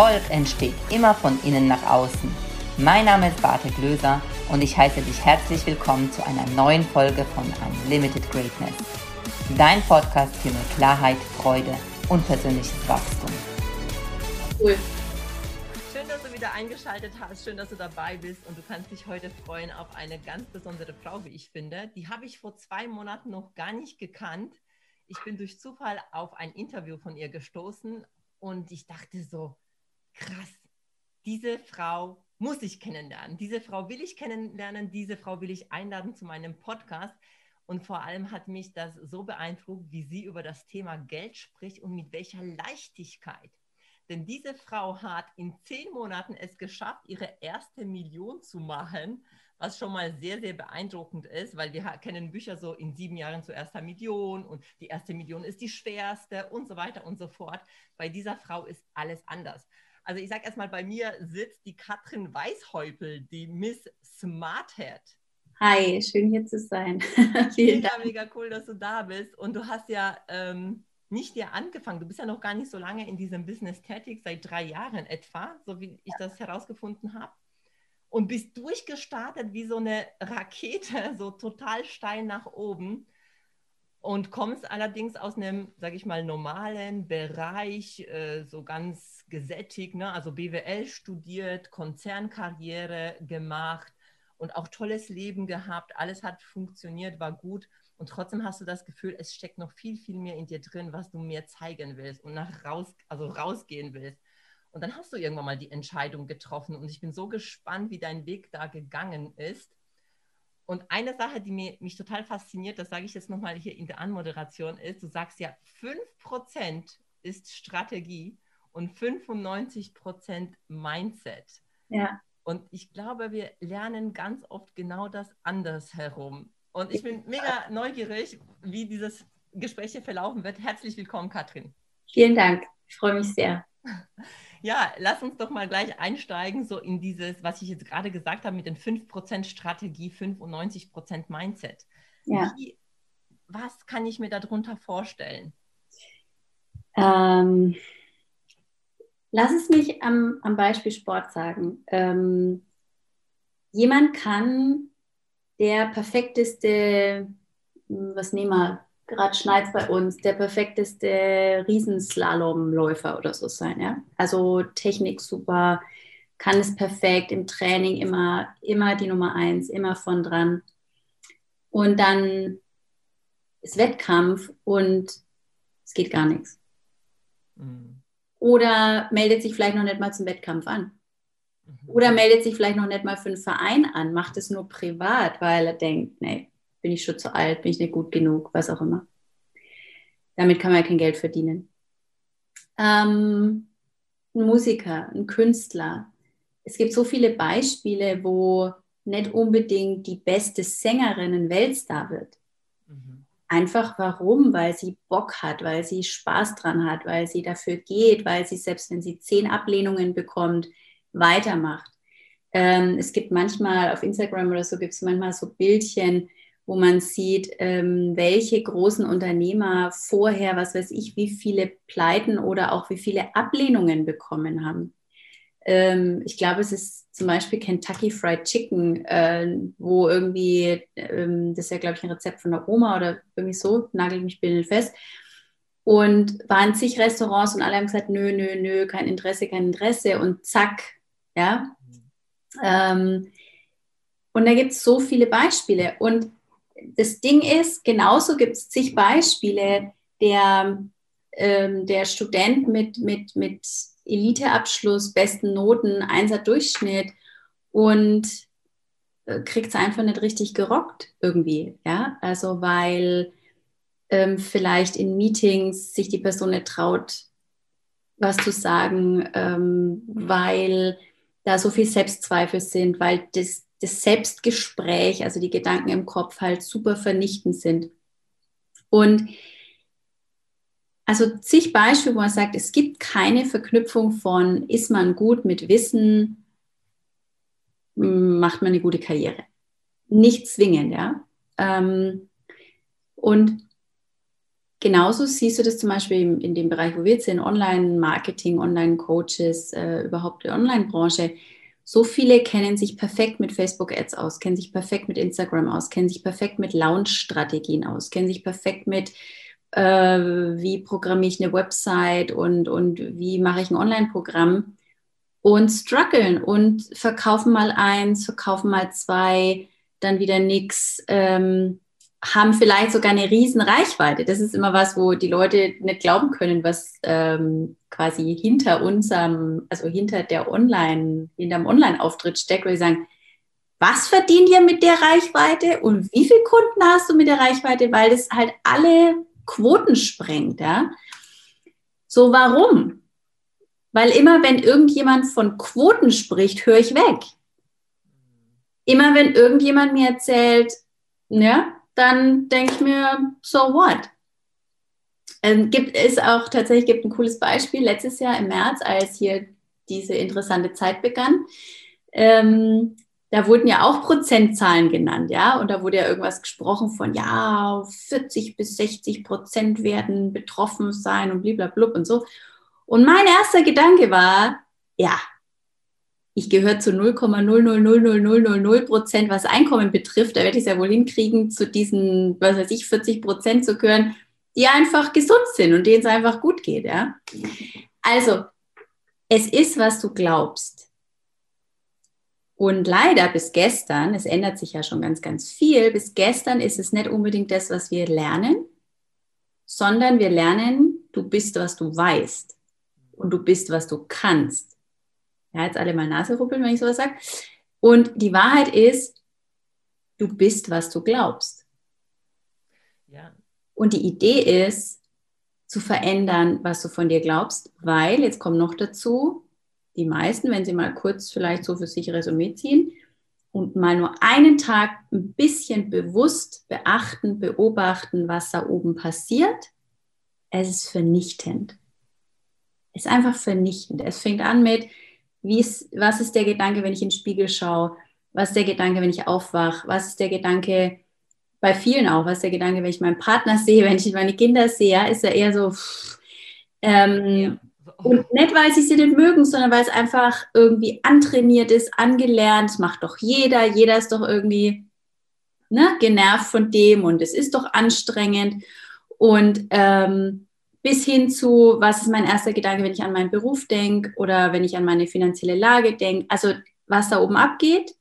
Erfolg entsteht immer von innen nach außen. Mein Name ist Bartek Löser und ich heiße dich herzlich willkommen zu einer neuen Folge von Unlimited Greatness. Dein Podcast für mehr Klarheit, Freude und persönliches Wachstum. Cool. Schön, dass du wieder eingeschaltet hast. Schön, dass du dabei bist und du kannst dich heute freuen auf eine ganz besondere Frau, wie ich finde. Die habe ich vor zwei Monaten noch gar nicht gekannt. Ich bin durch Zufall auf ein Interview von ihr gestoßen und ich dachte so, krass, diese Frau muss ich kennenlernen. Diese Frau will ich kennenlernen. Diese Frau will ich einladen zu meinem Podcast. Und vor allem hat mich das so beeindruckt, wie sie über das Thema Geld spricht und mit welcher Leichtigkeit. Denn diese Frau hat in zehn Monaten es geschafft, ihre erste Million zu machen, was schon mal sehr, sehr beeindruckend ist, weil wir kennen Bücher so in sieben Jahren zur ersten Million und die erste Million ist die schwerste und so weiter und so fort. Bei dieser Frau ist alles anders. Also ich sage erstmal, bei mir sitzt die Katrin Weißhäupel, die Miss Smarthead. Hi, schön hier zu sein. Vielen mega, Dank. Mega cool, dass du da bist. Und du hast ja ähm, nicht dir angefangen. Du bist ja noch gar nicht so lange in diesem Business tätig, seit drei Jahren etwa, so wie ich das herausgefunden habe. Und bist durchgestartet wie so eine Rakete, so total steil nach oben und kommst allerdings aus einem, sage ich mal, normalen Bereich, äh, so ganz gesättigt, ne? also BWL studiert, Konzernkarriere gemacht und auch tolles Leben gehabt. Alles hat funktioniert, war gut. Und trotzdem hast du das Gefühl, es steckt noch viel, viel mehr in dir drin, was du mir zeigen willst und nach raus, also rausgehen willst. Und dann hast du irgendwann mal die Entscheidung getroffen. Und ich bin so gespannt, wie dein Weg da gegangen ist. Und eine Sache, die mir, mich total fasziniert, das sage ich jetzt nochmal hier in der Anmoderation, ist, du sagst ja, 5% ist Strategie und 95% Mindset. Ja. Und ich glaube, wir lernen ganz oft genau das andersherum. Und ich bin mega neugierig, wie dieses Gespräch hier verlaufen wird. Herzlich willkommen, Katrin. Vielen Dank. Ich freue mich sehr. Ja, lass uns doch mal gleich einsteigen, so in dieses, was ich jetzt gerade gesagt habe, mit den 5% Strategie, 95% Mindset. Ja. Wie, was kann ich mir darunter vorstellen? Ähm, lass es mich am, am Beispiel Sport sagen. Ähm, jemand kann der perfekteste, was nehmen wir, gerade schneit bei uns, der perfekteste Riesenslalomläufer oder so sein. Ja? Also Technik super, kann es perfekt, im Training immer, immer die Nummer eins, immer von dran. Und dann ist Wettkampf und es geht gar nichts. Mhm. Oder meldet sich vielleicht noch nicht mal zum Wettkampf an. Mhm. Oder meldet sich vielleicht noch nicht mal für einen Verein an, macht es nur privat, weil er denkt, nee, bin ich schon zu alt, bin ich nicht gut genug, was auch immer. Damit kann man ja kein Geld verdienen. Ähm, ein Musiker, ein Künstler. Es gibt so viele Beispiele, wo nicht unbedingt die beste Sängerin ein Weltstar wird. Mhm. Einfach warum? Weil sie Bock hat, weil sie Spaß dran hat, weil sie dafür geht, weil sie selbst wenn sie zehn Ablehnungen bekommt, weitermacht. Ähm, es gibt manchmal auf Instagram oder so gibt es manchmal so Bildchen, wo man sieht, ähm, welche großen Unternehmer vorher, was weiß ich, wie viele Pleiten oder auch wie viele Ablehnungen bekommen haben. Ähm, ich glaube, es ist zum Beispiel Kentucky Fried Chicken, äh, wo irgendwie, ähm, das ist ja, glaube ich, ein Rezept von der Oma oder irgendwie so, nagel mich binnen fest. Und waren zig Restaurants und alle haben gesagt, nö, nö, nö, kein Interesse, kein Interesse. Und zack, ja. Ähm, und da gibt es so viele Beispiele. Und das Ding ist, genauso gibt es zig Beispiele, der, ähm, der Student mit, mit, mit Eliteabschluss, besten Noten, Einser Durchschnitt und äh, kriegt es einfach nicht richtig gerockt irgendwie. Ja, also weil ähm, vielleicht in Meetings sich die Person nicht traut, was zu sagen, ähm, weil da so viel Selbstzweifel sind, weil das, das Selbstgespräch, also die Gedanken im Kopf halt super vernichtend sind. Und also zig Beispiele, wo man sagt, es gibt keine Verknüpfung von, ist man gut mit Wissen, macht man eine gute Karriere. Nicht zwingend, ja. Ähm, und genauso siehst du das zum Beispiel in, dem Bereich, wo wir jetzt sind, Online-Marketing, Online-Coaches, äh, überhaupt die Online-Branche. So viele kennen sich perfekt mit Facebook-Ads aus, kennen sich perfekt mit Instagram aus, kennen sich perfekt mit Launch-Strategien aus, kennen sich perfekt mit, äh, wie programmiere ich eine Website und, und wie mache ich ein Online-Programm und strugglen und verkaufen mal eins, verkaufen mal zwei, dann wieder nichts, ähm, haben vielleicht sogar eine riesen Reichweite. Das ist immer was, wo die Leute nicht glauben können, was ähm, quasi hinter unserem, also hinter der Online, hinterm Online-Auftritt steckt, wo sie sagen, was verdient ihr mit der Reichweite und wie viele Kunden hast du mit der Reichweite, weil das halt alle Quoten sprengt, ja. So, warum? Weil immer, wenn irgendjemand von Quoten spricht, höre ich weg. Immer wenn irgendjemand mir erzählt, ja, dann denke ich mir, so what? Ähm, gibt es auch tatsächlich gibt ein cooles Beispiel letztes Jahr im März, als hier diese interessante Zeit begann. Ähm, da wurden ja auch Prozentzahlen genannt, ja, und da wurde ja irgendwas gesprochen von, ja, 40 bis 60 Prozent werden betroffen sein und blablabla und so. Und mein erster Gedanke war, ja, ich gehöre zu 0,0000000 Prozent, was Einkommen betrifft. Da werde ich es ja wohl hinkriegen, zu diesen, was weiß ich, 40 Prozent zu gehören, die einfach gesund sind und denen es einfach gut geht. Ja? Also, es ist, was du glaubst. Und leider bis gestern, es ändert sich ja schon ganz, ganz viel, bis gestern ist es nicht unbedingt das, was wir lernen, sondern wir lernen, du bist, was du weißt und du bist, was du kannst. Ja, jetzt alle mal Nase ruppeln, wenn ich sowas sage. Und die Wahrheit ist, du bist, was du glaubst. Ja. Und die Idee ist, zu verändern, was du von dir glaubst, weil, jetzt kommt noch dazu, die meisten, wenn sie mal kurz vielleicht so für sich Resümee ziehen und mal nur einen Tag ein bisschen bewusst beachten, beobachten, was da oben passiert, es ist vernichtend ist einfach vernichtend. Es fängt an mit, wie ist, was ist der Gedanke, wenn ich in den Spiegel schaue? Was ist der Gedanke, wenn ich aufwache? Was ist der Gedanke, bei vielen auch, was ist der Gedanke, wenn ich meinen Partner sehe, wenn ich meine Kinder sehe, ja, ist er eher so, ähm, ja. Und nicht, weil sie sie nicht mögen, sondern weil es einfach irgendwie antrainiert ist, angelernt, macht doch jeder, jeder ist doch irgendwie ne, genervt von dem und es ist doch anstrengend. Und ähm, bis hin zu, was ist mein erster Gedanke, wenn ich an meinen Beruf denke oder wenn ich an meine finanzielle Lage denke. Also was da oben abgeht,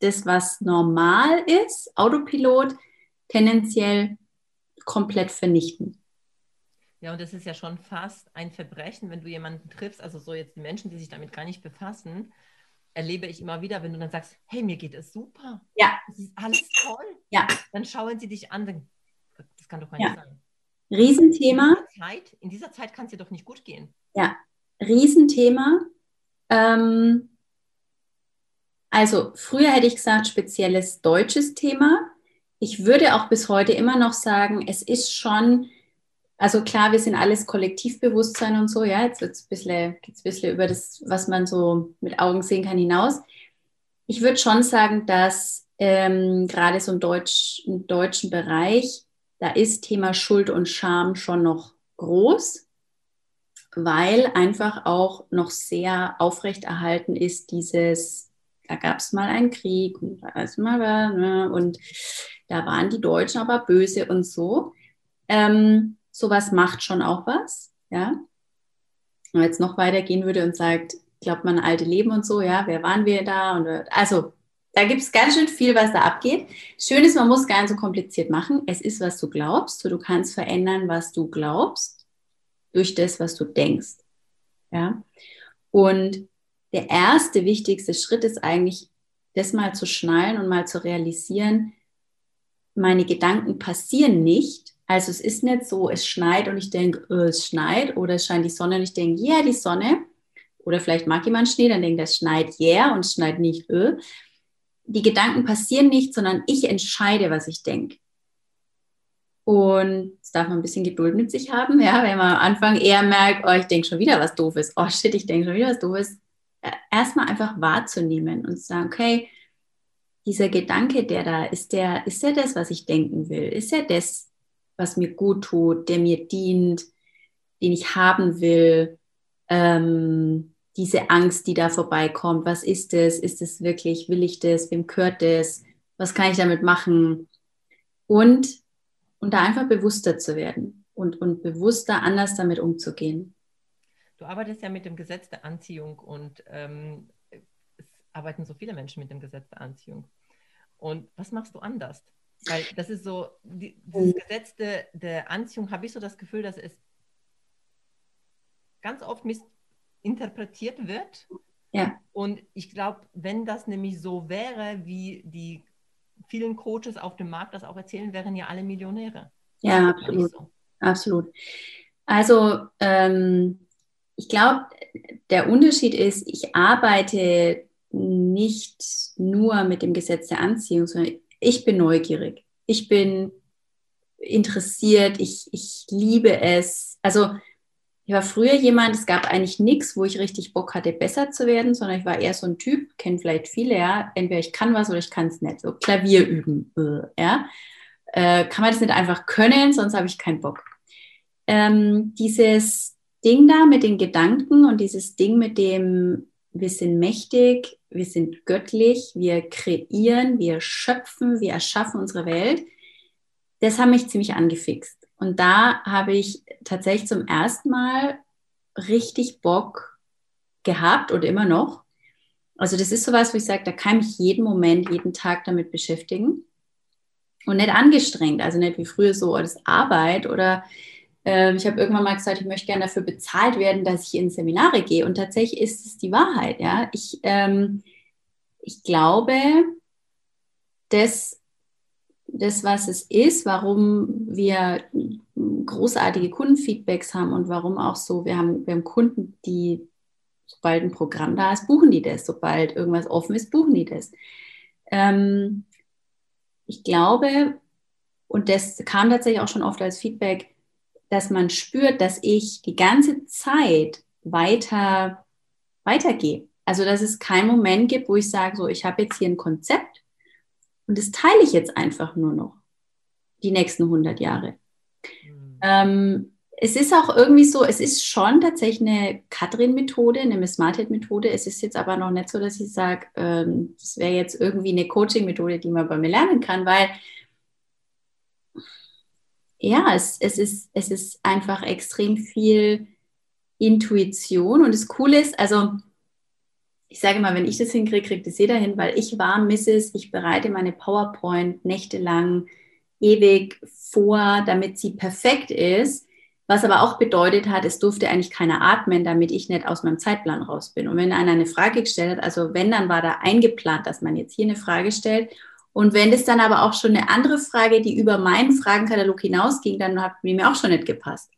das, was normal ist, Autopilot, tendenziell komplett vernichten. Ja, und das ist ja schon fast ein Verbrechen, wenn du jemanden triffst, also so jetzt Menschen, die sich damit gar nicht befassen, erlebe ich immer wieder, wenn du dann sagst, hey, mir geht es super. Ja. Das ist alles toll. Ja. Dann schauen sie dich an, das kann doch gar nicht ja. sein. Riesenthema. In dieser Zeit, in dieser Zeit kann es dir doch nicht gut gehen. Ja, Riesenthema. Ähm, also früher hätte ich gesagt, spezielles deutsches Thema. Ich würde auch bis heute immer noch sagen, es ist schon, also klar, wir sind alles Kollektivbewusstsein und so, ja, jetzt wird es ein bisschen, ein bisschen über das, was man so mit Augen sehen kann, hinaus. Ich würde schon sagen, dass ähm, gerade so im, Deutsch, im deutschen Bereich da ist Thema Schuld und Scham schon noch groß, weil einfach auch noch sehr aufrechterhalten ist dieses, da gab es mal einen Krieg und da ist mal ne, und da waren die Deutschen aber böse und so. Ähm, sowas macht schon auch was, ja. Wenn man jetzt noch weitergehen würde und sagt, glaubt man alte Leben und so, ja, wer waren wir da? Und, also da gibt es ganz schön viel, was da abgeht. Schön ist, man muss gar nicht so kompliziert machen. Es ist, was du glaubst. Du kannst verändern, was du glaubst, durch das, was du denkst. Ja. Und der erste wichtigste Schritt ist eigentlich, das mal zu schnallen und mal zu realisieren, meine Gedanken passieren nicht. Also es ist nicht so, es schneit und ich denke, oh, es schneit oder es scheint die Sonne und ich denke, ja, yeah, die Sonne. Oder vielleicht mag jemand Schnee, dann denkt er, es schneit, yeah, und es schneit nicht, öh die Gedanken passieren nicht, sondern ich entscheide, was ich denke. Und es darf man ein bisschen Geduld mit sich haben, ja, wenn man am Anfang eher merkt, oh, ich denke schon wieder was Doofes, oh shit, ich denke schon wieder was Doofes. Äh, erstmal einfach wahrzunehmen und zu sagen, okay, dieser Gedanke, der da ist, der, ist der das, was ich denken will? Ist er das, was mir gut tut, der mir dient, den ich haben will. Ähm, diese Angst, die da vorbeikommt. Was ist es? Ist es wirklich? Will ich das? Wem gehört das? Was kann ich damit machen? Und, und da einfach bewusster zu werden und, und bewusster anders damit umzugehen. Du arbeitest ja mit dem Gesetz der Anziehung und ähm, es arbeiten so viele Menschen mit dem Gesetz der Anziehung. Und was machst du anders? Weil das ist so, die, dieses mhm. Gesetz der, der Anziehung, habe ich so das Gefühl, dass es ganz oft missinterpretiert wird. Ja. Und ich glaube, wenn das nämlich so wäre, wie die vielen Coaches auf dem Markt das auch erzählen, wären ja alle Millionäre. Ja, absolut. So. Absolut. Also ähm, ich glaube, der Unterschied ist, ich arbeite nicht nur mit dem Gesetz der Anziehung, sondern ich bin neugierig. Ich bin interessiert. Ich, ich liebe es. Also ich war früher jemand, es gab eigentlich nichts, wo ich richtig Bock hatte, besser zu werden, sondern ich war eher so ein Typ, kennen vielleicht viele, ja, entweder ich kann was oder ich kann es nicht. So Klavier üben, äh, ja. Äh, kann man das nicht einfach können, sonst habe ich keinen Bock. Ähm, dieses Ding da mit den Gedanken und dieses Ding mit dem, wir sind mächtig, wir sind göttlich, wir kreieren, wir schöpfen, wir erschaffen unsere Welt, das hat mich ziemlich angefixt. Und da habe ich tatsächlich zum ersten Mal richtig Bock gehabt und immer noch. Also das ist sowas, wo ich sage, da kann ich jeden Moment, jeden Tag damit beschäftigen und nicht angestrengt, also nicht wie früher so als Arbeit oder äh, ich habe irgendwann mal gesagt, ich möchte gerne dafür bezahlt werden, dass ich in Seminare gehe und tatsächlich ist es die Wahrheit, ja. Ich, ähm, ich glaube, dass das, was es ist, warum wir großartige Kundenfeedbacks haben und warum auch so, wir haben, wir haben Kunden, die, sobald ein Programm da ist, buchen die das. Sobald irgendwas offen ist, buchen die das. Ähm, ich glaube, und das kam tatsächlich auch schon oft als Feedback, dass man spürt, dass ich die ganze Zeit weiter weitergehe. Also dass es keinen Moment gibt, wo ich sage, so, ich habe jetzt hier ein Konzept und das teile ich jetzt einfach nur noch die nächsten 100 Jahre. Mhm. Ähm, es ist auch irgendwie so, es ist schon tatsächlich eine Katrin-Methode, eine Smarthead-Methode. Es ist jetzt aber noch nicht so, dass ich sage, ähm, das wäre jetzt irgendwie eine Coaching-Methode, die man bei mir lernen kann, weil ja, es, es, ist, es ist einfach extrem viel Intuition und das Coole ist, also ich sage mal, wenn ich das hinkriege, kriegt es jeder hin, weil ich war Mrs., ich bereite meine PowerPoint nächtelang ewig vor, damit sie perfekt ist. Was aber auch bedeutet hat, es durfte eigentlich keiner atmen, damit ich nicht aus meinem Zeitplan raus bin. Und wenn einer eine Frage gestellt hat, also wenn, dann war da eingeplant, dass man jetzt hier eine Frage stellt. Und wenn es dann aber auch schon eine andere Frage, die über meinen Fragenkatalog hinausging, dann hat mir auch schon nicht gepasst.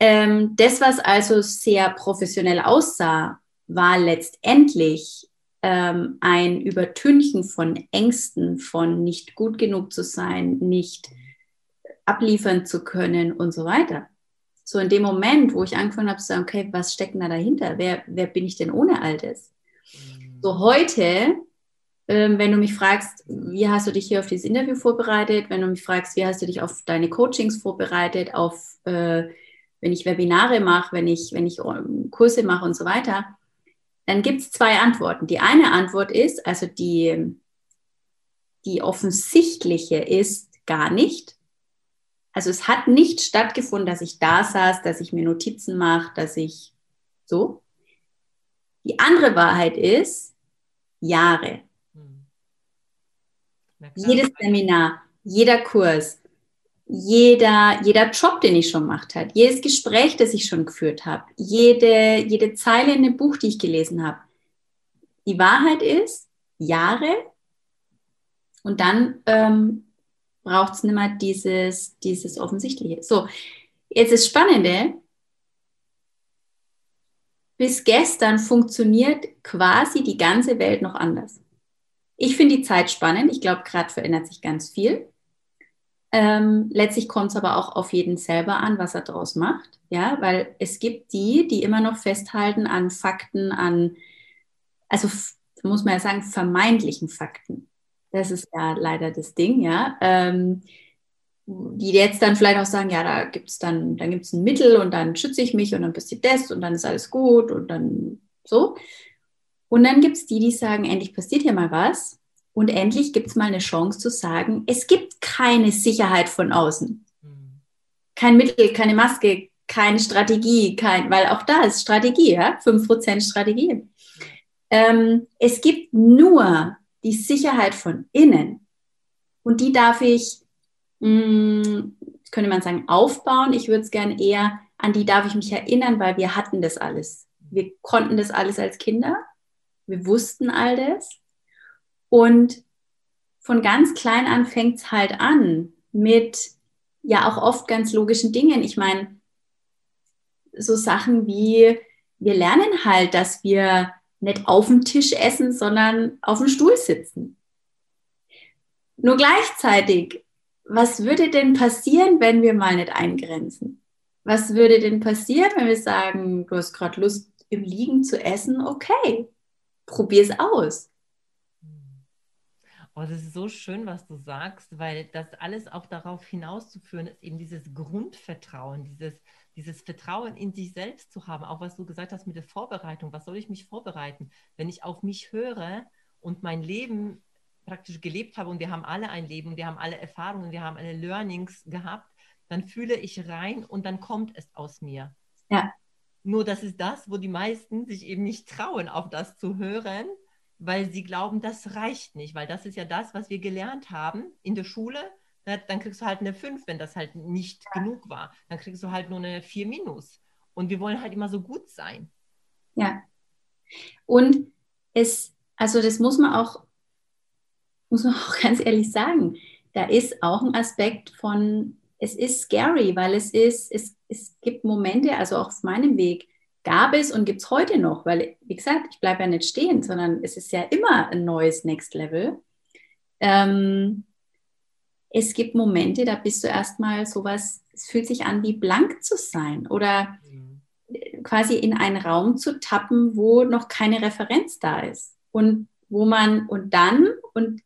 Ähm, das, was also sehr professionell aussah, war letztendlich ähm, ein Übertünchen von Ängsten, von nicht gut genug zu sein, nicht abliefern zu können und so weiter. So in dem Moment, wo ich angefangen habe zu sagen, okay, was steckt denn da dahinter? Wer, wer bin ich denn ohne all das? Mhm. So heute, ähm, wenn du mich fragst, wie hast du dich hier auf dieses Interview vorbereitet, wenn du mich fragst, wie hast du dich auf deine Coachings vorbereitet, auf äh, wenn ich Webinare mache, wenn ich, wenn ich ähm, Kurse mache und so weiter, dann gibt es zwei Antworten. Die eine Antwort ist, also die, die offensichtliche ist gar nicht. Also es hat nicht stattgefunden, dass ich da saß, dass ich mir Notizen mache, dass ich so. Die andere Wahrheit ist Jahre. Hm. Jedes Seminar, jeder Kurs, jeder, jeder Job, den ich schon gemacht habe, jedes Gespräch, das ich schon geführt habe, jede, jede Zeile in dem Buch, die ich gelesen habe. Die Wahrheit ist, Jahre und dann ähm, braucht es nicht mehr dieses, dieses Offensichtliche. So, jetzt ist Spannende, bis gestern funktioniert quasi die ganze Welt noch anders. Ich finde die Zeit spannend. Ich glaube, gerade verändert sich ganz viel. Ähm, letztlich kommt es aber auch auf jeden selber an, was er daraus macht. Ja, weil es gibt die, die immer noch festhalten an Fakten, an, also muss man ja sagen, vermeintlichen Fakten. Das ist ja leider das Ding, ja. Ähm, die jetzt dann vielleicht auch sagen, ja, da gibt es dann, dann gibt es ein Mittel und dann schütze ich mich und dann passiert das und dann ist alles gut und dann so. Und dann gibt es die, die sagen, endlich passiert hier mal was und endlich gibt es mal eine Chance zu sagen, es gibt keine Sicherheit von außen. Mhm. Kein Mittel, keine Maske, keine Strategie, kein, weil auch da ist Strategie, ja, 5% Strategie. Ähm, es gibt nur die Sicherheit von innen und die darf ich mh, hm, könnte man sagen, aufbauen. Ich würde es gerne eher, an die darf ich mich erinnern, weil wir hatten das alles. Wir konnten das alles als Kinder. Wir wussten all das. Und von ganz klein an fängt es halt an mit ja auch oft ganz logischen Dingen. Ich meine, so Sachen wie, wir lernen halt, dass wir nicht auf dem Tisch essen, sondern auf dem Stuhl sitzen. Nur gleichzeitig was würde denn passieren, wenn wir mal nicht eingrenzen? Was würde denn passieren, wenn wir sagen, du hast gerade Lust, im Liegen zu essen? Okay, probier es aus. Oh, das ist so schön, was du sagst, weil das alles auch darauf hinauszuführen ist, eben dieses Grundvertrauen, dieses, dieses Vertrauen in sich selbst zu haben. Auch was du gesagt hast mit der Vorbereitung. Was soll ich mich vorbereiten? Wenn ich auf mich höre und mein Leben praktisch gelebt habe und wir haben alle ein Leben, wir haben alle Erfahrungen, wir haben alle Learnings gehabt, dann fühle ich rein und dann kommt es aus mir. Ja. Nur das ist das, wo die meisten sich eben nicht trauen, auf das zu hören, weil sie glauben, das reicht nicht, weil das ist ja das, was wir gelernt haben in der Schule. Dann kriegst du halt eine 5, wenn das halt nicht ja. genug war. Dann kriegst du halt nur eine 4 minus. Und wir wollen halt immer so gut sein. Ja. Und es, also das muss man auch muss man auch ganz ehrlich sagen, da ist auch ein Aspekt von, es ist scary, weil es ist, es, es gibt Momente, also auch auf meinem Weg, gab es und gibt es heute noch, weil, wie gesagt, ich bleibe ja nicht stehen, sondern es ist ja immer ein neues Next Level. Ähm, es gibt Momente, da bist du erstmal sowas, es fühlt sich an, wie blank zu sein oder mhm. quasi in einen Raum zu tappen, wo noch keine Referenz da ist. Und wo man, und dann, und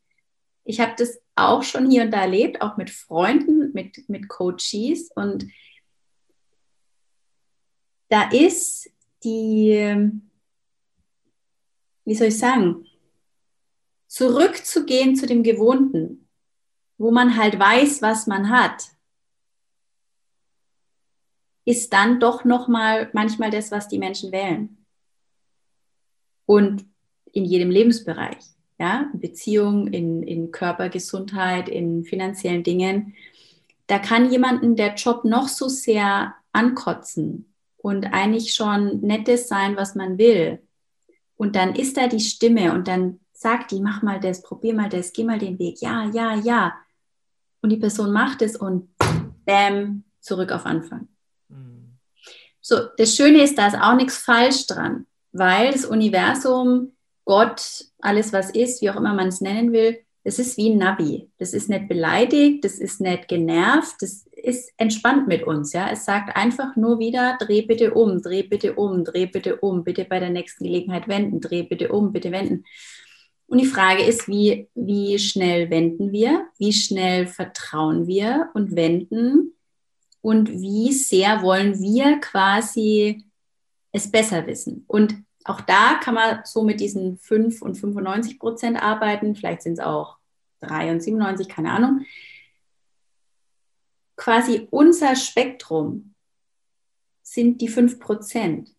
ich habe das auch schon hier und da erlebt, auch mit Freunden, mit, mit Coaches. Und da ist die, wie soll ich sagen, zurückzugehen zu dem Gewohnten, wo man halt weiß, was man hat, ist dann doch nochmal manchmal das, was die Menschen wählen. Und in jedem Lebensbereich ja, in Beziehung, in, in Körpergesundheit, in finanziellen Dingen. Da kann jemanden der Job noch so sehr ankotzen und eigentlich schon nettes sein, was man will. Und dann ist da die Stimme und dann sagt die, mach mal das, probier mal das, geh mal den Weg, ja, ja, ja. Und die Person macht es und bam, zurück auf Anfang. Mhm. So, das Schöne ist, da ist auch nichts falsch dran, weil das Universum Gott, alles was ist, wie auch immer man es nennen will, das ist wie ein Navi. Das ist nicht beleidigt, das ist nicht genervt, das ist entspannt mit uns. Ja? Es sagt einfach nur wieder, dreh bitte um, dreh bitte um, dreh bitte um, bitte bei der nächsten Gelegenheit wenden, dreh bitte um, bitte wenden. Und die Frage ist, wie, wie schnell wenden wir, wie schnell vertrauen wir und wenden und wie sehr wollen wir quasi es besser wissen. Und auch da kann man so mit diesen 5 und 95 Prozent arbeiten. Vielleicht sind es auch 3 und 97, keine Ahnung. Quasi unser Spektrum sind die 5 Prozent.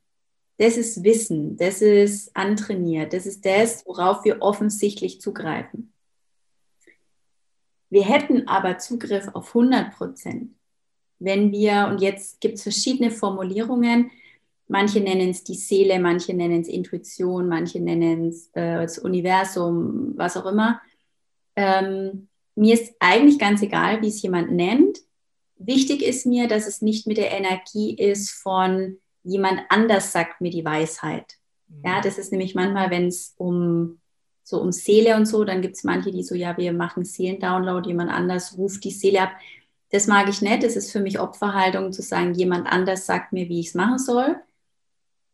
Das ist Wissen, das ist antrainiert, das ist das, worauf wir offensichtlich zugreifen. Wir hätten aber Zugriff auf 100 Prozent, wenn wir, und jetzt gibt es verschiedene Formulierungen, Manche nennen es die Seele, manche nennen es Intuition, manche nennen es äh, das Universum, was auch immer. Ähm, mir ist eigentlich ganz egal, wie es jemand nennt. Wichtig ist mir, dass es nicht mit der Energie ist von jemand anders sagt mir die Weisheit. Ja, mhm. das ist nämlich manchmal, wenn es um so um Seele und so, dann gibt es manche, die so, ja, wir machen Seelendownload, jemand anders ruft die Seele ab. Das mag ich nicht. Das ist für mich Opferhaltung zu sagen, jemand anders sagt mir, wie ich es machen soll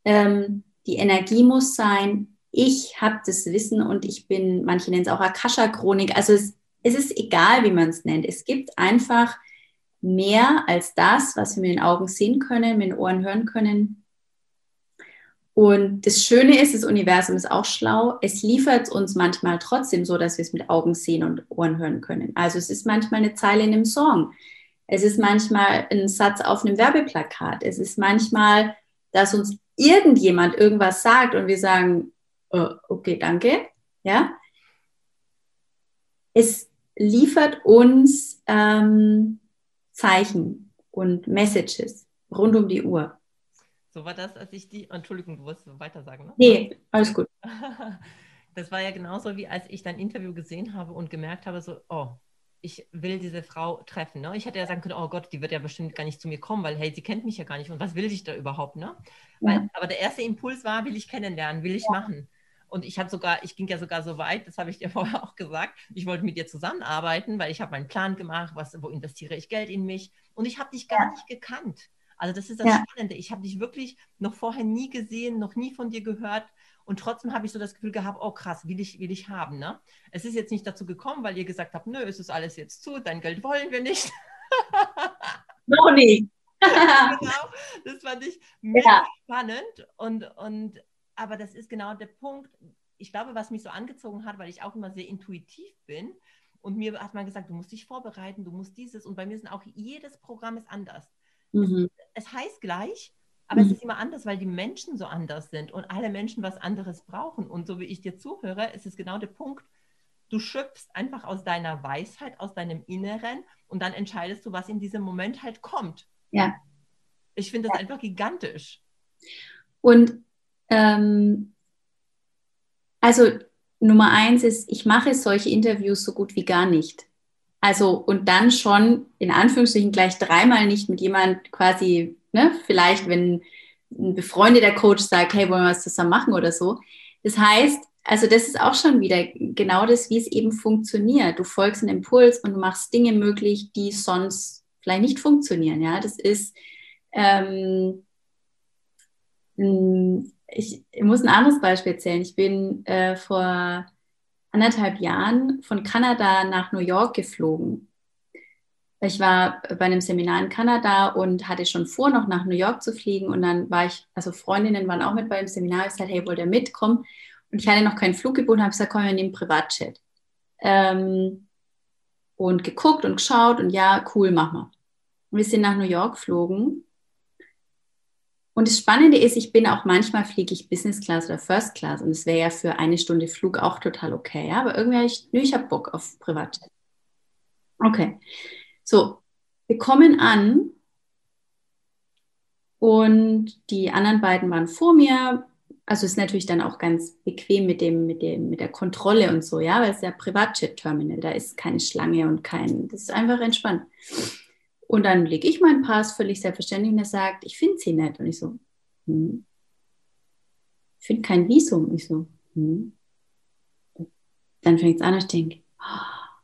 ähm, die Energie muss sein, ich habe das Wissen und ich bin, manche nennen es auch Akasha-Chronik, also es, es ist egal, wie man es nennt. Es gibt einfach mehr als das, was wir mit den Augen sehen können, mit den Ohren hören können. Und das Schöne ist, das Universum ist auch schlau. Es liefert uns manchmal trotzdem so, dass wir es mit Augen sehen und Ohren hören können. Also es ist manchmal eine Zeile in einem Song. Es ist manchmal ein Satz auf einem Werbeplakat. Es ist manchmal, dass uns irgendjemand irgendwas sagt und wir sagen, oh, okay, danke. Ja. Es liefert uns ähm, Zeichen und Messages rund um die Uhr. So war das, als ich die. Entschuldigung, du wolltest weiter sagen, ne? Nee, alles gut. Das war ja genauso wie als ich dein Interview gesehen habe und gemerkt habe, so, oh, ich will diese Frau treffen. Ne? Ich hätte ja sagen können, oh Gott, die wird ja bestimmt gar nicht zu mir kommen, weil hey, sie kennt mich ja gar nicht und was will ich da überhaupt, ne? Ja. Weil, aber der erste Impuls war, will ich kennenlernen, will ich ja. machen. Und ich hatte sogar, ich ging ja sogar so weit, das habe ich dir vorher auch gesagt, ich wollte mit dir zusammenarbeiten, weil ich habe meinen Plan gemacht, was, wo investiere ich Geld in mich. Und ich habe dich gar ja. nicht gekannt. Also das ist das ja. Spannende. Ich habe dich wirklich noch vorher nie gesehen, noch nie von dir gehört. Und trotzdem habe ich so das Gefühl gehabt, oh krass, will ich, will ich haben. Ne? Es ist jetzt nicht dazu gekommen, weil ihr gesagt habt, nö, es ist alles jetzt zu, dein Geld wollen wir nicht. Noch nicht. genau, das fand ich mega ja. spannend. Und, und aber das ist genau der Punkt. Ich glaube, was mich so angezogen hat, weil ich auch immer sehr intuitiv bin. Und mir hat man gesagt, du musst dich vorbereiten, du musst dieses. Und bei mir sind auch jedes Programm ist anders. Mhm. Es, es, heißt gleich, aber mhm. es ist immer anders, weil die Menschen so anders sind und alle Menschen was anderes brauchen. Und so wie ich dir zuhöre, ist es genau der Punkt, du schöpfst einfach aus deiner Weisheit, aus deinem Inneren und dann entscheidest du, was in diesem Moment halt kommt. Ja. Ich finde das ja. einfach gigantisch. Und ähm, also Nummer eins ist, ich mache solche Interviews so gut wie gar nicht. Also und dann schon in Anführungsstrichen gleich dreimal nicht mit jemand quasi, ne, vielleicht wenn ein befreundeter Coach sagt, hey, wollen wir was zusammen machen oder so. Das heißt, also das ist auch schon wieder genau das, wie es eben funktioniert. Du folgst einem Impuls und du machst Dinge möglich, die sonst vielleicht nicht funktionieren. Ja, das ist ähm, ich, muss ein anderes Beispiel erzählen. Ich bin äh, vor anderthalb Jahren von Kanada nach New York geflogen. Ich war bei einem Seminar in Kanada und hatte schon vor, noch nach New York zu fliegen. Und dann war ich, also Freundinnen waren auch mit beim Seminar. Ich sagte, hey, wollt ihr mitkommen? Und ich hatte noch keinen Flug gebucht, habe gesagt, komm, wir nehmen Privatchat. Ähm, und geguckt und geschaut und ja, cool, machen wir. Und wir sind nach New York geflogen und das Spannende ist, ich bin auch manchmal fliege ich Business Class oder First Class und es wäre ja für eine Stunde Flug auch total okay. Ja? Aber irgendwie ich, nö, ich habe Bock auf Privat. Okay. So, wir kommen an und die anderen beiden waren vor mir. Also ist natürlich dann auch ganz bequem mit dem, mit dem, mit der Kontrolle und so, ja, weil es ist ja Privatjet-Terminal, da ist keine Schlange und kein, das ist einfach entspannt. Und dann lege ich meinen Pass völlig selbstverständlich und er sagt, ich finde sie nicht. Und ich so, hm. ich finde kein Visum. Und ich so, hm. Dann fängt es an, ich denke, oh,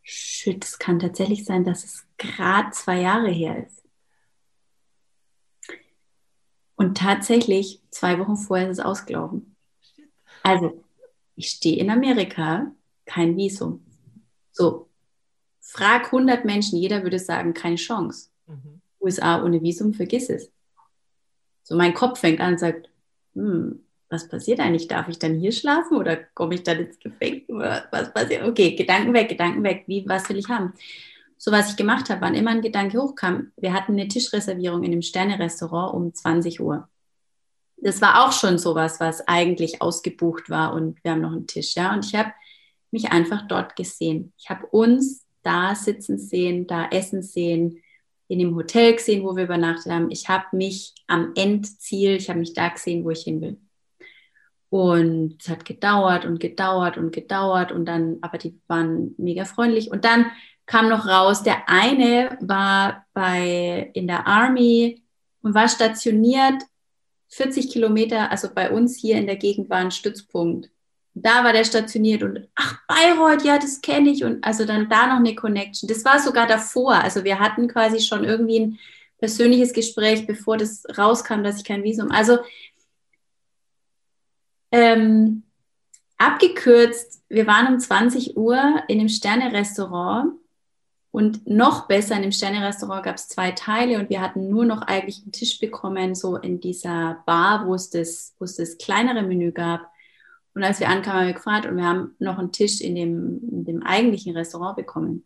shit, es kann tatsächlich sein, dass es gerade zwei Jahre her ist. Und tatsächlich, zwei Wochen vorher ist es ausgelaufen. Also, ich stehe in Amerika, kein Visum. So, Frag 100 Menschen, jeder würde sagen, keine Chance. Mhm. USA ohne Visum, vergiss es. So mein Kopf fängt an und sagt, hm, was passiert eigentlich? Darf ich dann hier schlafen oder komme ich dann ins Gefängnis? Was passiert? Okay, Gedanken weg, Gedanken weg. Wie, was will ich haben? So was ich gemacht habe, wann immer ein Gedanke hochkam, wir hatten eine Tischreservierung in einem Sterne-Restaurant um 20 Uhr. Das war auch schon sowas, was eigentlich ausgebucht war und wir haben noch einen Tisch, ja. Und ich habe mich einfach dort gesehen. Ich habe uns da sitzen sehen, da essen sehen, in dem Hotel gesehen, wo wir übernachtet haben. Ich habe mich am Endziel, ich habe mich da gesehen, wo ich hin will. Und es hat gedauert und gedauert und gedauert und dann, aber die waren mega freundlich. Und dann kam noch raus, der eine war bei, in der Army und war stationiert 40 Kilometer, also bei uns hier in der Gegend war ein Stützpunkt da war der stationiert und ach, Bayreuth, ja, das kenne ich. Und also dann da noch eine Connection. Das war sogar davor. Also wir hatten quasi schon irgendwie ein persönliches Gespräch, bevor das rauskam, dass ich kein Visum. Also ähm, abgekürzt, wir waren um 20 Uhr in einem Sterne-Restaurant Und noch besser, in dem Sterne-Restaurant gab es zwei Teile und wir hatten nur noch eigentlich einen Tisch bekommen, so in dieser Bar, wo es das, wo es das kleinere Menü gab. Und als wir ankamen, haben wir gefragt und wir haben noch einen Tisch in dem, in dem eigentlichen Restaurant bekommen.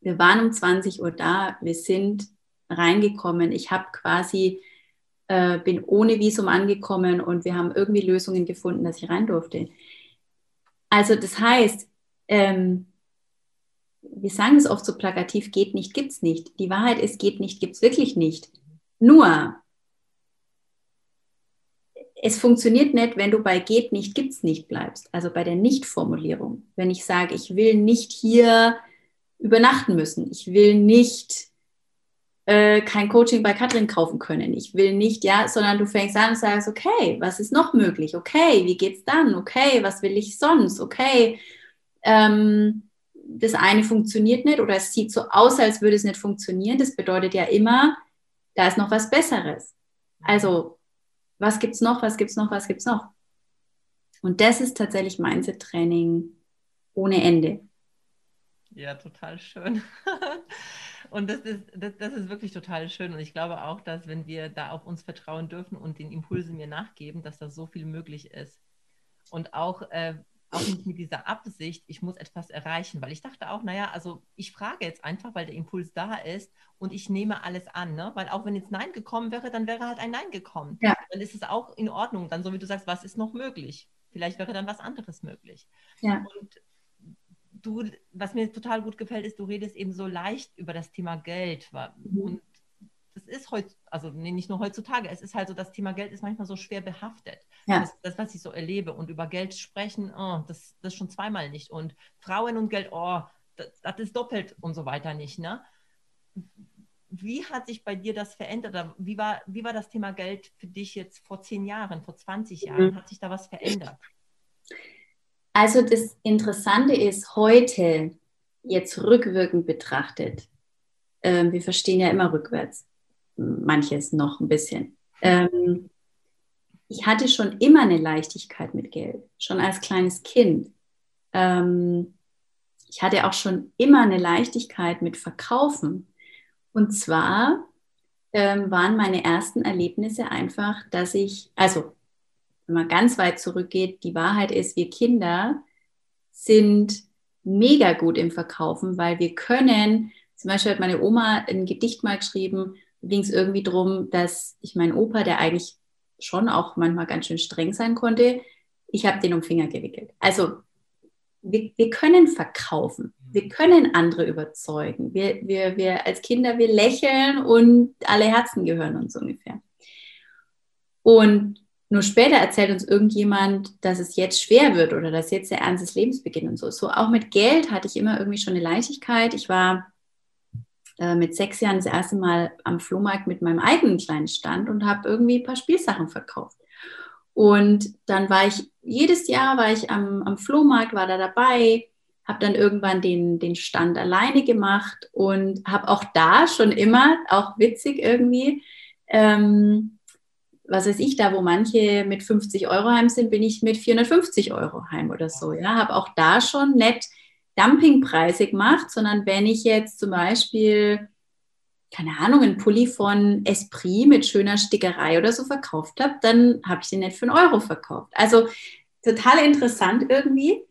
Wir waren um 20 Uhr da, wir sind reingekommen. Ich habe quasi, äh, bin ohne Visum angekommen und wir haben irgendwie Lösungen gefunden, dass ich rein durfte. Also das heißt, ähm, wir sagen es oft so plakativ, geht nicht, gibt es nicht. Die Wahrheit ist, geht nicht, gibt es wirklich nicht. Nur, es funktioniert nicht, wenn du bei geht nicht, gibt es nicht bleibst. Also bei der Nicht-Formulierung. Wenn ich sage, ich will nicht hier übernachten müssen, ich will nicht äh, kein Coaching bei Katrin kaufen können, ich will nicht, ja, sondern du fängst an und sagst, okay, was ist noch möglich? Okay, wie geht's dann? Okay, was will ich sonst? Okay, ähm, das eine funktioniert nicht oder es sieht so aus, als würde es nicht funktionieren. Das bedeutet ja immer, da ist noch was Besseres. Also, was gibt es noch, was gibt es noch, was gibt es noch? Und das ist tatsächlich Mindset-Training ohne Ende. Ja, total schön. Und das ist, das, das, ist wirklich total schön. Und ich glaube auch, dass wenn wir da auf uns vertrauen dürfen und den Impulsen mir nachgeben, dass da so viel möglich ist. Und auch, äh, auch nicht mit dieser Absicht, ich muss etwas erreichen, weil ich dachte auch, naja, also ich frage jetzt einfach, weil der Impuls da ist und ich nehme alles an, ne? weil auch wenn jetzt Nein gekommen wäre, dann wäre halt ein Nein gekommen. Ja. Dann ist es auch in Ordnung, dann so wie du sagst, was ist noch möglich? Vielleicht wäre dann was anderes möglich. Ja. Und du, was mir total gut gefällt, ist, du redest eben so leicht über das Thema Geld. Mhm. Und ist heute, also nee, nicht nur heutzutage, es ist halt so, das Thema Geld ist manchmal so schwer behaftet. Ja. Das, das, was ich so erlebe. Und über Geld sprechen, oh, das, das schon zweimal nicht. Und Frauen und Geld, oh, das, das ist doppelt und so weiter nicht. Ne? Wie hat sich bei dir das verändert? Wie war, wie war das Thema Geld für dich jetzt vor zehn Jahren, vor 20 Jahren? Mhm. Hat sich da was verändert? Also das Interessante ist heute, jetzt rückwirkend betrachtet, äh, wir verstehen ja immer rückwärts, manches noch ein bisschen. Ähm, ich hatte schon immer eine Leichtigkeit mit Geld, schon als kleines Kind. Ähm, ich hatte auch schon immer eine Leichtigkeit mit Verkaufen. Und zwar ähm, waren meine ersten Erlebnisse einfach, dass ich, also wenn man ganz weit zurückgeht, die Wahrheit ist, wir Kinder sind mega gut im Verkaufen, weil wir können, zum Beispiel hat meine Oma ein Gedicht mal geschrieben, ging es irgendwie darum, dass ich meinen Opa, der eigentlich schon auch manchmal ganz schön streng sein konnte, ich habe den um Finger gewickelt. Also wir, wir können verkaufen, wir können andere überzeugen. Wir, wir, wir als Kinder, wir lächeln und alle Herzen gehören uns ungefähr. Und nur später erzählt uns irgendjemand, dass es jetzt schwer wird oder dass jetzt der Ernst des Lebens beginnt und so. So auch mit Geld hatte ich immer irgendwie schon eine Leichtigkeit. Ich war mit sechs Jahren das erste Mal am Flohmarkt mit meinem eigenen kleinen Stand und habe irgendwie ein paar Spielsachen verkauft. Und dann war ich, jedes Jahr war ich am, am Flohmarkt, war da dabei, habe dann irgendwann den, den Stand alleine gemacht und habe auch da schon immer, auch witzig irgendwie, ähm, was weiß ich, da wo manche mit 50 Euro heim sind, bin ich mit 450 Euro heim oder so. Ja, habe auch da schon nicht Dumpingpreise gemacht, sondern wenn ich jetzt zum Beispiel, keine Ahnung, einen Pulli von Esprit mit schöner Stickerei oder so verkauft habe, dann habe ich den nicht für einen Euro verkauft. Also total interessant irgendwie.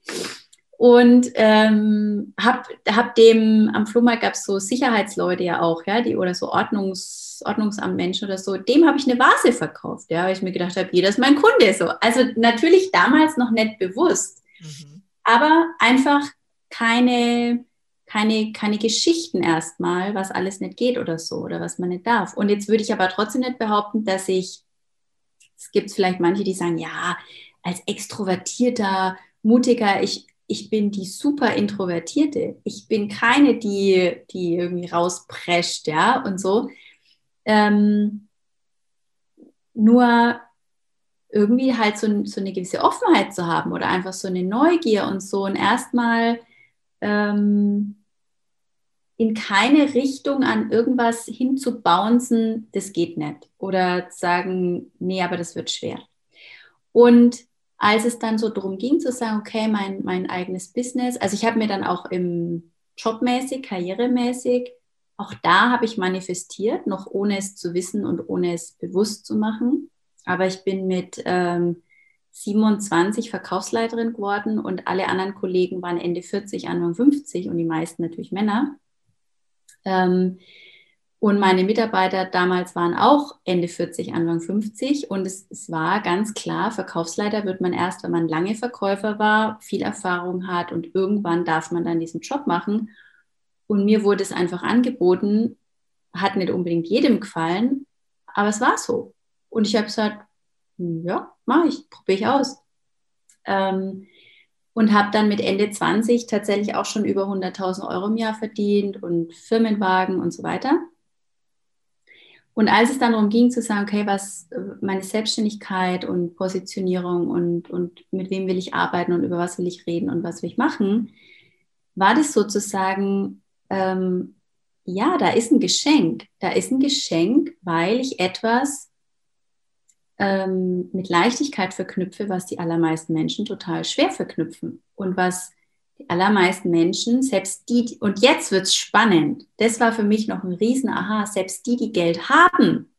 Und ähm, hab, hab dem, am Flohmarkt gab es so Sicherheitsleute ja auch, ja, die oder so Ordnungs, Ordnungsamtmenschen oder so, dem habe ich eine Vase verkauft, ja, weil ich mir gedacht habe, jeder ist mein Kunde. So. Also natürlich damals noch nicht bewusst, mhm. aber einfach keine, keine, keine Geschichten erstmal, was alles nicht geht oder so, oder was man nicht darf. Und jetzt würde ich aber trotzdem nicht behaupten, dass ich, es gibt vielleicht manche, die sagen, ja, als extrovertierter, mutiger, ich ich bin die super Introvertierte. Ich bin keine, die, die irgendwie rausprescht, ja, und so. Ähm, nur irgendwie halt so, so, eine gewisse Offenheit zu haben oder einfach so eine Neugier und so und erstmal ähm, in keine Richtung an irgendwas hinzubouncen, das geht nicht. Oder sagen, nee, aber das wird schwer. Und als es dann so darum ging zu sagen, okay, mein, mein eigenes Business, also ich habe mir dann auch im, jobmäßig, karrieremäßig. Auch da habe ich manifestiert, noch ohne es zu wissen und ohne es bewusst zu machen. Aber ich bin mit ähm, 27 Verkaufsleiterin geworden und alle anderen Kollegen waren Ende 40, Anfang 50 und die meisten natürlich Männer. Ähm, und meine Mitarbeiter damals waren auch Ende 40, Anfang 50. Und es, es, war ganz klar, Verkaufsleiter wird man erst, wenn man lange Verkäufer war, viel Erfahrung hat und irgendwann darf man dann diesen Job machen. Und mir wurde es einfach angeboten, hat nicht unbedingt jedem gefallen, aber es war so. Und ich habe gesagt, hm, ja, mache ich, probiere ich aus. Ähm, und habe dann mit Ende 20 tatsächlich auch schon über 100.000 Euro im Jahr verdient und Firmenwagen und so weiter. Und als es dann darum ging zu sagen, okay, was meine Selbstständigkeit und Positionierung und, und mit wem will ich arbeiten und über was will ich reden und was will ich machen, war das sozusagen, ähm, ja, da ist ein Geschenk. Da ist ein Geschenk, weil ich etwas ähm, mit Leichtigkeit verknüpfe, was die allermeisten Menschen total schwer verknüpfen und was die allermeisten Menschen, selbst die, und jetzt wird es spannend, das war für mich noch ein riesen Aha, selbst die, die Geld haben,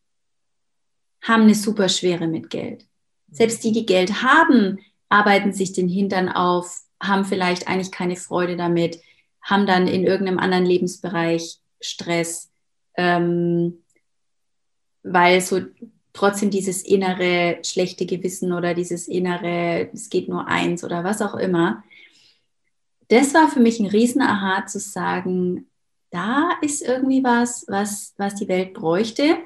haben eine super Schwere mit Geld. Selbst die, die Geld haben, arbeiten sich den Hintern auf, haben vielleicht eigentlich keine Freude damit, haben dann in irgendeinem anderen Lebensbereich Stress, ähm, weil so trotzdem dieses innere schlechte Gewissen oder dieses innere, es geht nur eins oder was auch immer, das war für mich ein Riesen-Aha zu sagen, da ist irgendwie was, was, was die Welt bräuchte.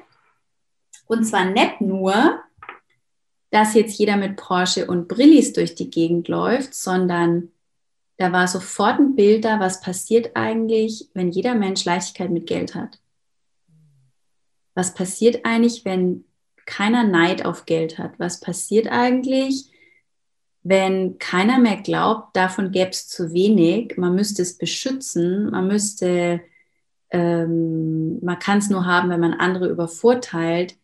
Und zwar nicht nur, dass jetzt jeder mit Porsche und Brillis durch die Gegend läuft, sondern da war sofort ein Bild da, was passiert eigentlich, wenn jeder Mensch Leichtigkeit mit Geld hat. Was passiert eigentlich, wenn keiner Neid auf Geld hat? Was passiert eigentlich, wenn keiner mehr glaubt, davon gäbe es zu wenig, man müsste es beschützen, man müsste, ähm, man kann es nur haben, wenn man andere übervorteilt.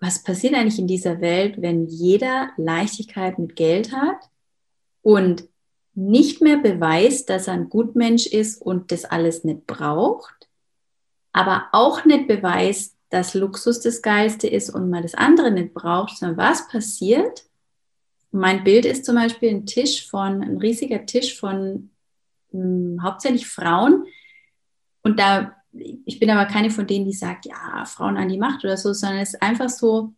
Was passiert eigentlich in dieser Welt, wenn jeder Leichtigkeit mit Geld hat und nicht mehr beweist, dass er ein Gutmensch ist und das alles nicht braucht, aber auch nicht beweist, dass Luxus das Geilste ist und man das andere nicht braucht, sondern was passiert, mein Bild ist zum Beispiel ein Tisch von, ein riesiger Tisch von mh, hm, hauptsächlich Frauen. Und da, ich bin aber keine von denen, die sagt, ja, Frauen an die Macht oder so, sondern es ist einfach so,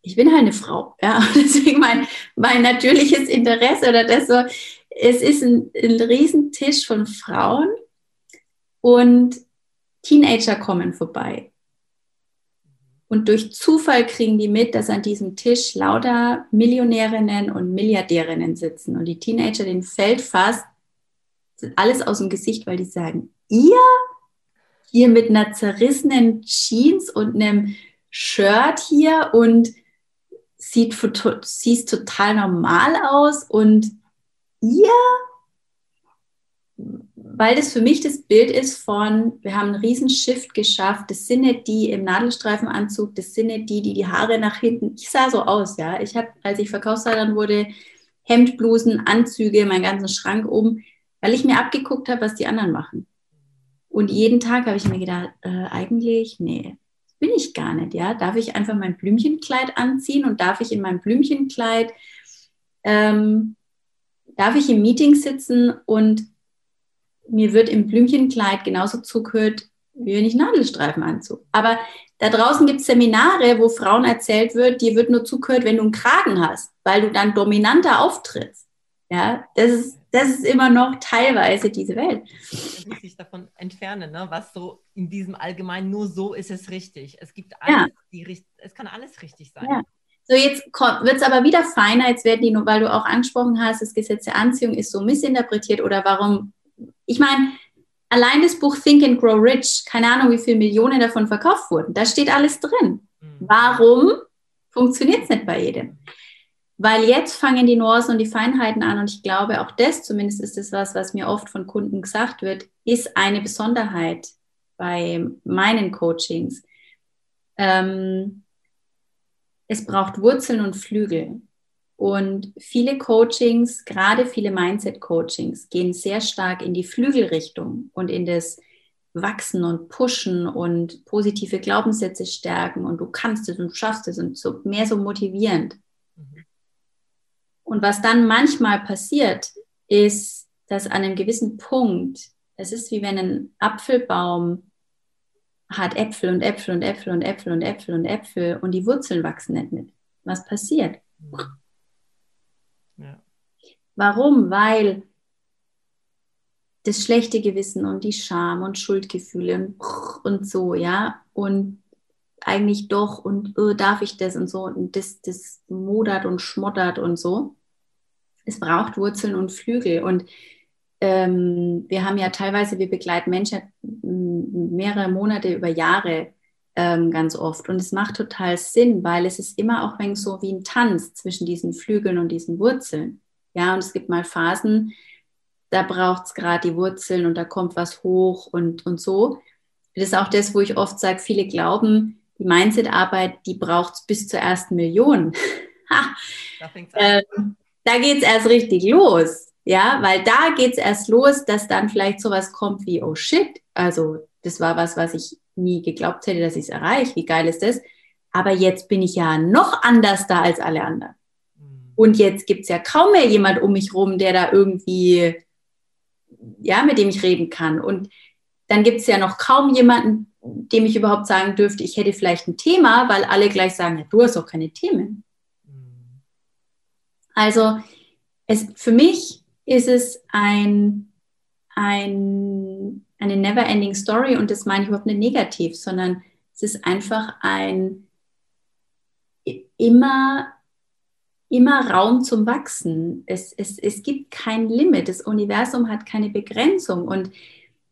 ich bin halt eine Frau. Ja, deswegen mein, mein natürliches Interesse oder das so, es ist ein, ein Riesentisch von Frauen und Teenager kommen vorbei. Und durch Zufall kriegen die mit, dass an diesem Tisch lauter Millionärinnen und Milliardärinnen sitzen. Und die Teenager, denen fällt fast alles aus dem Gesicht, weil die sagen, ihr hier mit einer zerrissenen Jeans und einem Shirt hier und sieht, siehst total normal aus und ihr weil das für mich das Bild ist von, wir haben einen riesen Shift geschafft. Das sind nicht die im Nadelstreifenanzug, das sind nicht die, die die Haare nach hinten. Ich sah so aus, ja. Ich habe, als ich Verkaufsleiterin wurde, Hemdblusen, Anzüge, meinen ganzen Schrank oben, weil ich mir abgeguckt habe, was die anderen machen. Und jeden Tag habe ich mir gedacht, äh, eigentlich, nee, bin ich gar nicht, ja. Darf ich einfach mein Blümchenkleid anziehen und darf ich in meinem Blümchenkleid, ähm, darf ich im Meeting sitzen und mir wird im Blümchenkleid genauso zugehört, wie wenn ich Nadelstreifen anzug. Aber da draußen gibt es Seminare, wo Frauen erzählt wird, dir wird nur zugehört, wenn du einen Kragen hast, weil du dann dominanter auftrittst. Ja, das ist, das ist immer noch teilweise diese Welt. Man muss sich davon entfernen, ne? was so in diesem Allgemeinen nur so ist es richtig. Es gibt alles, ja. die, es kann alles richtig sein. Ja. So, jetzt wird es aber wieder feiner, jetzt werden die, nur weil du auch angesprochen hast, das Gesetz der Anziehung ist so missinterpretiert oder warum ich meine, allein das Buch Think and Grow Rich, keine Ahnung, wie viele Millionen davon verkauft wurden, da steht alles drin. Mhm. Warum funktioniert es nicht bei jedem? Weil jetzt fangen die Nuancen und die Feinheiten an und ich glaube, auch das, zumindest ist das was, was mir oft von Kunden gesagt wird, ist eine Besonderheit bei meinen Coachings. Ähm, es braucht Wurzeln und Flügel. Und viele Coachings, gerade viele Mindset-Coachings, gehen sehr stark in die Flügelrichtung und in das Wachsen und Pushen und positive Glaubenssätze stärken und du kannst es und schaffst es und so mehr so motivierend. Mhm. Und was dann manchmal passiert, ist, dass an einem gewissen Punkt, es ist wie wenn ein Apfelbaum hat Äpfel und Äpfel und Äpfel und Äpfel und Äpfel und Äpfel und die Wurzeln wachsen nicht mit. Was passiert? Mhm. Warum? Weil das schlechte Gewissen und die Scham und Schuldgefühle und so, ja, und eigentlich doch und oh, darf ich das und so und das, das modert und schmottert und so. Es braucht Wurzeln und Flügel und ähm, wir haben ja teilweise, wir begleiten Menschen mehrere Monate über Jahre ähm, ganz oft und es macht total Sinn, weil es ist immer auch so wie ein Tanz zwischen diesen Flügeln und diesen Wurzeln. Ja, und es gibt mal Phasen, da braucht es gerade die Wurzeln und da kommt was hoch und, und so. Das ist auch das, wo ich oft sage, viele glauben, die Mindset-Arbeit, die braucht es bis zur ersten Million. da, ähm, da geht es erst richtig los. Ja, weil da geht es erst los, dass dann vielleicht sowas kommt wie, oh shit, also das war was, was ich nie geglaubt hätte, dass ich es erreiche. Wie geil ist das? Aber jetzt bin ich ja noch anders da als alle anderen. Und jetzt gibt es ja kaum mehr jemand um mich rum, der da irgendwie ja, mit dem ich reden kann. Und dann gibt es ja noch kaum jemanden, dem ich überhaupt sagen dürfte, ich hätte vielleicht ein Thema, weil alle gleich sagen, ja, du hast auch keine Themen. Mhm. Also es, für mich ist es ein, ein, eine never-ending Story und das meine ich überhaupt nicht negativ, sondern es ist einfach ein immer immer Raum zum Wachsen. Es, es, es gibt kein Limit. Das Universum hat keine Begrenzung. Und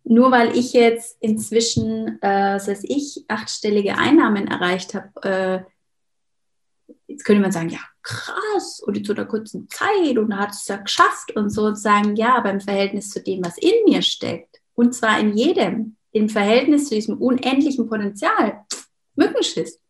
nur weil ich jetzt inzwischen, äh, was weiß ich, achtstellige Einnahmen erreicht habe, äh, jetzt könnte man sagen, ja, krass, in so einer kurzen Zeit und hat es ja geschafft und so und sagen, ja, aber im Verhältnis zu dem, was in mir steckt, und zwar in jedem, im Verhältnis zu diesem unendlichen Potenzial, Mückenschiss.